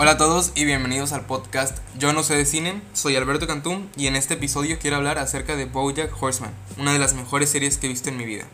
Hola a todos y bienvenidos al podcast Yo no sé de cine, soy Alberto Cantún y en este episodio quiero hablar acerca de Bojack Horseman, una de las mejores series que he visto en mi vida.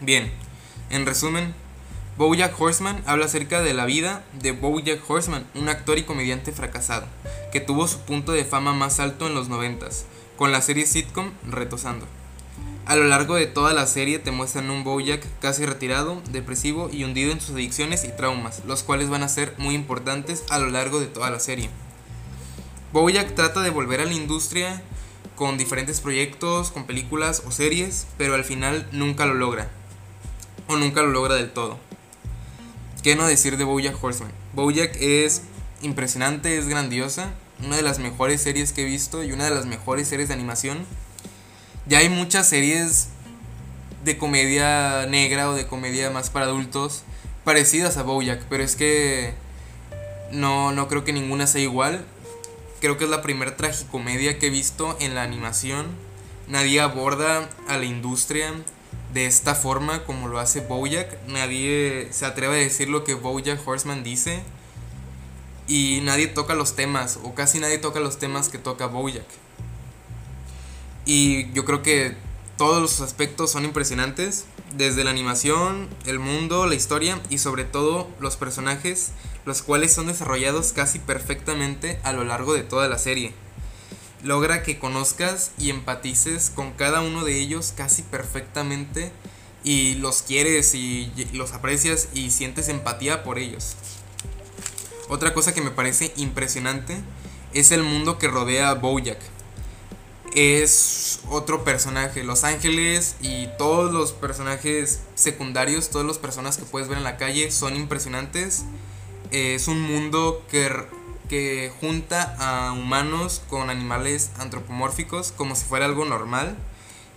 Bien, en resumen, Bojack Horseman habla acerca de la vida de Bojack Horseman, un actor y comediante fracasado, que tuvo su punto de fama más alto en los noventas, con la serie sitcom Retosando. A lo largo de toda la serie te muestran un Bojack casi retirado, depresivo y hundido en sus adicciones y traumas, los cuales van a ser muy importantes a lo largo de toda la serie. Bojack trata de volver a la industria con diferentes proyectos, con películas o series, pero al final nunca lo logra. O nunca lo logra del todo. ¿Qué no decir de Bojack Horseman? Bojack es impresionante, es grandiosa, una de las mejores series que he visto y una de las mejores series de animación ya hay muchas series de comedia negra o de comedia más para adultos parecidas a Bojack, pero es que no, no creo que ninguna sea igual. Creo que es la primera tragicomedia que he visto en la animación. Nadie aborda a la industria de esta forma como lo hace Bojack. Nadie se atreve a decir lo que Bojack Horseman dice. Y nadie toca los temas, o casi nadie toca los temas que toca Bojack. Y yo creo que todos los aspectos son impresionantes, desde la animación, el mundo, la historia y sobre todo los personajes, los cuales son desarrollados casi perfectamente a lo largo de toda la serie. Logra que conozcas y empatices con cada uno de ellos casi perfectamente y los quieres y los aprecias y sientes empatía por ellos. Otra cosa que me parece impresionante es el mundo que rodea a Bojack es otro personaje. Los Ángeles y todos los personajes secundarios, todas las personas que puedes ver en la calle son impresionantes. Es un mundo que, que junta a humanos con animales antropomórficos como si fuera algo normal.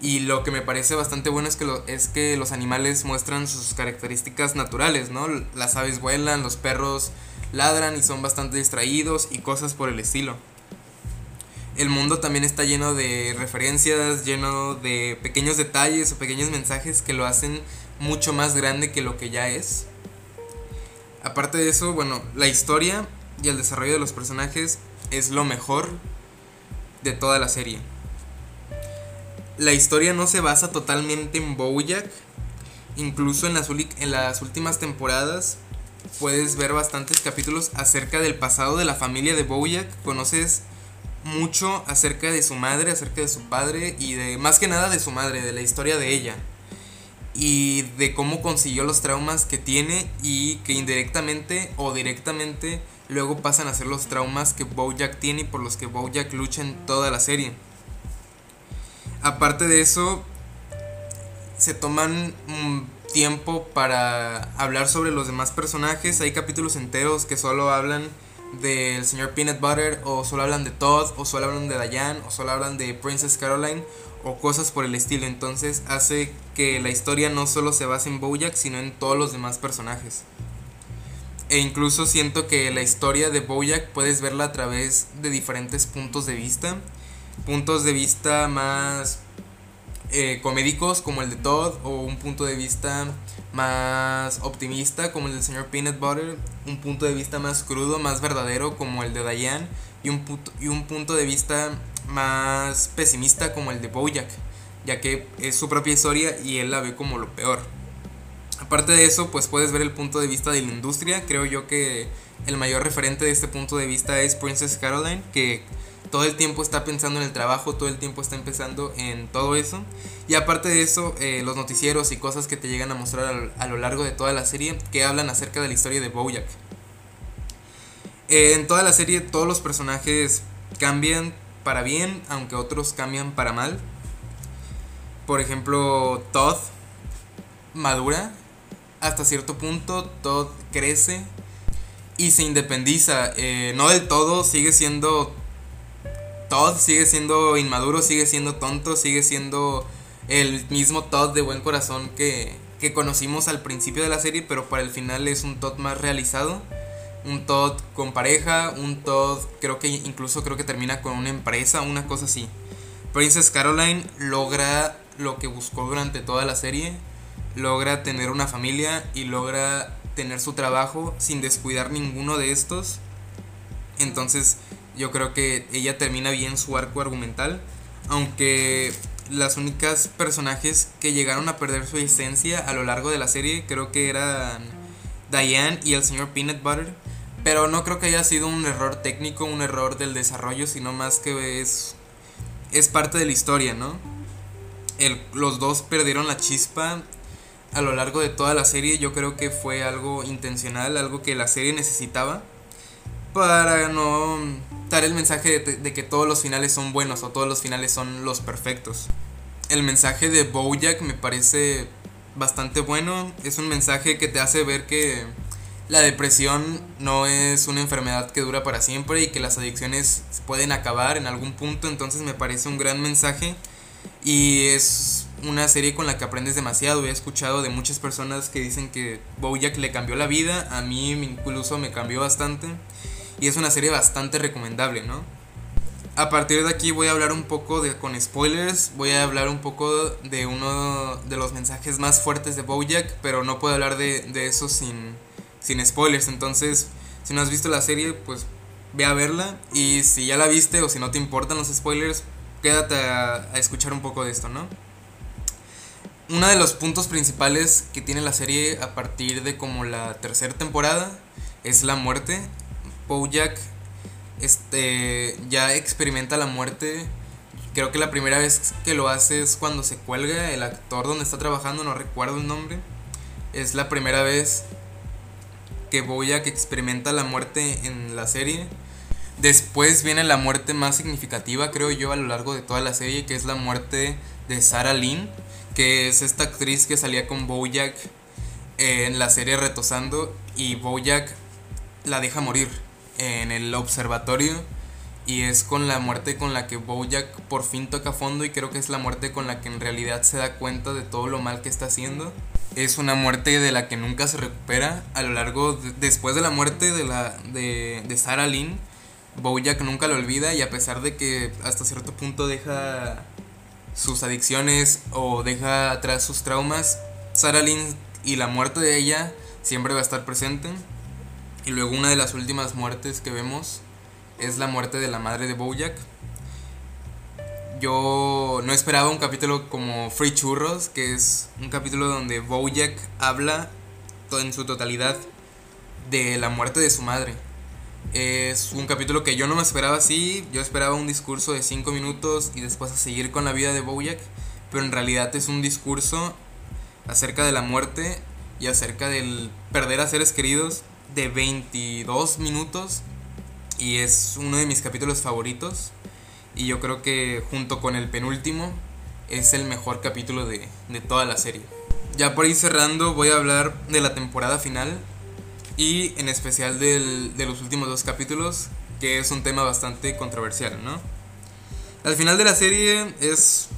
Y lo que me parece bastante bueno es que, es que los animales muestran sus características naturales, ¿no? Las aves vuelan, los perros ladran y son bastante distraídos y cosas por el estilo el mundo también está lleno de referencias, lleno de pequeños detalles o pequeños mensajes que lo hacen mucho más grande que lo que ya es. Aparte de eso, bueno, la historia y el desarrollo de los personajes es lo mejor de toda la serie. La historia no se basa totalmente en Bojack, incluso en las, en las últimas temporadas puedes ver bastantes capítulos acerca del pasado de la familia de Bojack, conoces mucho acerca de su madre, acerca de su padre y de más que nada de su madre, de la historia de ella y de cómo consiguió los traumas que tiene y que indirectamente o directamente luego pasan a ser los traumas que Bojack tiene y por los que Bojack lucha en toda la serie. Aparte de eso, se toman un tiempo para hablar sobre los demás personajes. Hay capítulos enteros que solo hablan del señor Peanut Butter, o solo hablan de Todd, o solo hablan de Diane, o solo hablan de Princess Caroline, o cosas por el estilo. Entonces hace que la historia no solo se base en Bojack, sino en todos los demás personajes. E incluso siento que la historia de Bojack puedes verla a través de diferentes puntos de vista. Puntos de vista más eh, comédicos como el de Todd o un punto de vista más optimista como el del señor Peanut Butter, un punto de vista más crudo, más verdadero como el de Diane y un, punto, y un punto de vista más pesimista como el de Bojack, ya que es su propia historia y él la ve como lo peor. Aparte de eso, pues puedes ver el punto de vista de la industria. Creo yo que el mayor referente de este punto de vista es Princess Caroline, que todo el tiempo está pensando en el trabajo, todo el tiempo está empezando en todo eso. Y aparte de eso, eh, los noticieros y cosas que te llegan a mostrar a, lo largo de toda la serie que hablan acerca de la historia de Bojack. Eh, en toda la serie todos los personajes cambian para bien, aunque otros cambian para mal. Por ejemplo, Todd madura hasta cierto punto, Todd crece y se independiza. Eh, no del todo, sigue siendo Todd sigue siendo inmaduro, sigue siendo tonto, sigue siendo el mismo Todd de buen corazón que, que conocimos al principio de la serie, pero para el final es un Todd más realizado. Un Todd con pareja, un Todd creo que incluso creo que termina con una empresa, una cosa así. Princess Caroline logra lo que buscó durante toda la serie, logra tener una familia y logra tener su trabajo sin descuidar ninguno de estos Entonces yo creo que ella termina bien su arco argumental, aunque las únicas personajes que llegaron a perder su esencia a lo largo de la serie creo que eran Diane y el señor Peanut Butter. Pero no creo que haya sido un error técnico, un error del desarrollo, sino más que es, es parte de la historia, ¿no? El, los dos perdieron la chispa a lo largo de toda la serie. Yo creo que fue algo intencional, algo que la serie necesitaba para no dar el mensaje de, que todos los finales son buenos o todos los finales son los perfectos. El mensaje de Bojack me parece bastante bueno. Es un mensaje que te hace ver que la depresión no es una enfermedad que dura para siempre y que las adicciones pueden acabar en algún punto. Entonces me parece un gran mensaje y es una serie con la que aprendes demasiado. He escuchado de muchas personas que dicen que Bojack le cambió la vida. A mí incluso me cambió bastante. Y es una serie bastante recomendable, ¿no? A partir de aquí voy a hablar un poco de, con spoilers, voy a hablar un poco de uno de los mensajes más fuertes de Bojack, pero no puedo hablar de, de eso sin, sin spoilers. Entonces, si no has visto la serie, pues ve a verla. Y si ya la viste o si no te importan los spoilers, quédate a, a escuchar un poco de esto, ¿no? Uno de los puntos principales que tiene la serie a partir de como la tercera temporada es la muerte. Bojack este, ya experimenta la muerte. Creo que la primera vez que lo hace es cuando se cuelga el actor donde está trabajando, no recuerdo el nombre. Es la primera vez que Bojack experimenta la muerte en la serie. Después viene la muerte más significativa, creo yo, a lo largo de toda la serie, que es la muerte de Sarah Lynn, que es esta actriz que salía con Bojack en la serie Retosando y Bojack la deja morir en el observatorio y es con la muerte con la que Bojack por fin toca fondo y creo que es la muerte con la que en realidad se da cuenta de todo lo mal que está haciendo. Es una muerte de la que nunca se recupera a lo largo después de la muerte de la de, de Sarah Lynn. Bojack nunca lo olvida y a pesar de que hasta cierto punto deja sus adicciones o deja atrás sus traumas, Sarah Lynn y la muerte de ella siempre va a estar presente. Y luego una de las últimas muertes que vemos es la muerte de la madre de Bojack. Yo no esperaba un capítulo como Free Churros, que es un capítulo donde Bojack habla en su totalidad de la muerte de su madre. Es un capítulo que yo no me esperaba así, yo esperaba un discurso de 5 minutos y después a seguir con la vida de Bojack, pero en realidad es un discurso acerca de la muerte y acerca del perder a seres queridos de 22 minutos y es uno de mis capítulos favoritos y yo creo que junto con el penúltimo es el mejor capítulo de, toda la serie. Ya por ir cerrando voy a hablar de la temporada final y en especial del, de los últimos dos capítulos que es un tema bastante controversial, ¿no? Al final de la serie es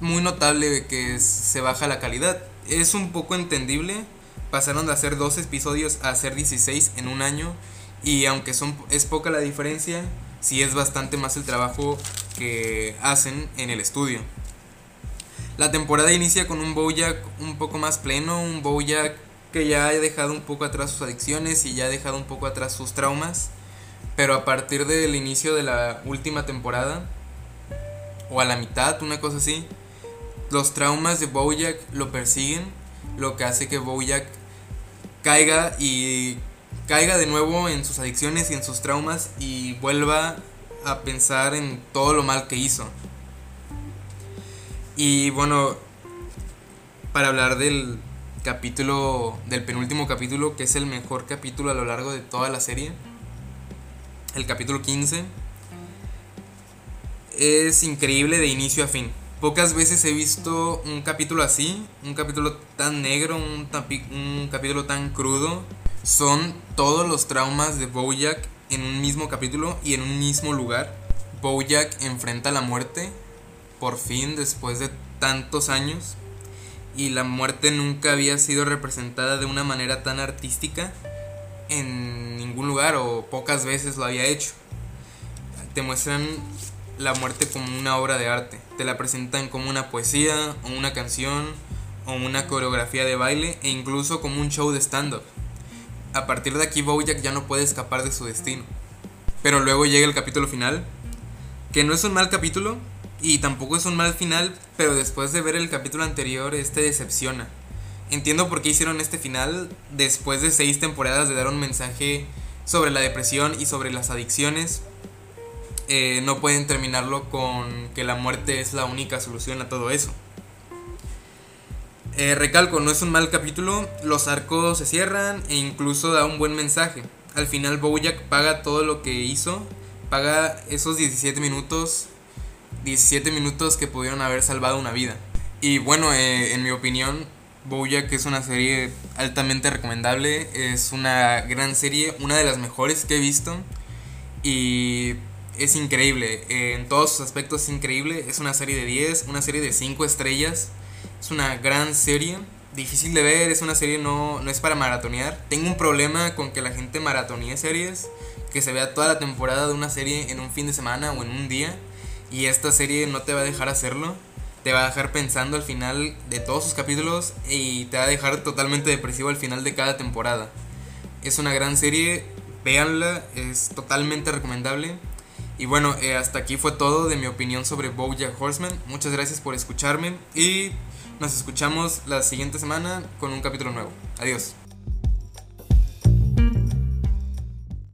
muy notable que se baja la calidad. Es un poco entendible pasaron de hacer 12 episodios a hacer 16 en un año y aunque son, es poca la diferencia, sí es bastante más el trabajo que hacen en el estudio. La temporada inicia con un Bojack un poco más pleno, un Bojack que ya ha dejado un poco atrás sus adicciones y ya ha dejado un poco atrás sus traumas, pero a partir del inicio de la última temporada, o a la mitad, una cosa así, los traumas de Bojack lo persiguen, lo que hace que Bojack caiga y caiga de nuevo en sus adicciones y en sus traumas y vuelva a pensar en todo lo mal que hizo. Y bueno, para hablar del capítulo, del penúltimo capítulo, que es el mejor capítulo a lo largo de toda la serie, el capítulo 15, es increíble de inicio a fin. Pocas veces he visto un capítulo así, un capítulo tan negro, un, capítulo tan crudo. Son todos los traumas de Bojack en un mismo capítulo y en un mismo lugar. Bojack enfrenta la muerte, por fin, después de tantos años. Y la muerte nunca había sido representada de una manera tan artística en ningún lugar o pocas veces lo había hecho. Te muestran la muerte como una obra de arte. Te la presentan como una poesía, o una canción, o una coreografía de baile, e incluso como un show de stand-up. A partir de aquí Bojack ya no puede escapar de su destino. pero luego llega el capítulo final, que no es un mal capítulo y tampoco es un mal final, pero después de ver el capítulo anterior, este decepciona. Entiendo por qué hicieron este final después de seis temporadas de dar un mensaje sobre la depresión y sobre las adicciones. Eh, no pueden terminarlo con que la muerte es la única solución a todo eso. Eh, recalco, no es un mal capítulo, los arcos se cierran e incluso da un buen mensaje. Al final Bojack paga todo lo que hizo, paga esos 17 minutos, 17 minutos que pudieron haber salvado una vida. Y bueno, eh, en mi opinión, Bojack es una serie altamente recomendable, es una gran serie, una de las mejores que he visto y es increíble, en todos sus aspectos es increíble, es una serie de 10, una serie de 5 estrellas es una gran serie, difícil de ver, es una serie no, no es para maratonear. Tengo un problema con que la gente maratonee series, que se vea toda la temporada de una serie en un fin de semana o en un día. Y esta serie no te va a dejar hacerlo. Te va a dejar pensando al final de todos sus capítulos y te va a dejar totalmente depresivo al final de cada temporada. Es una gran serie, véanla, es totalmente recomendable. Y bueno, eh, hasta aquí fue todo de mi opinión sobre Bojack Horseman. Muchas gracias por escucharme y nos escuchamos la siguiente semana con un capítulo nuevo. Adiós.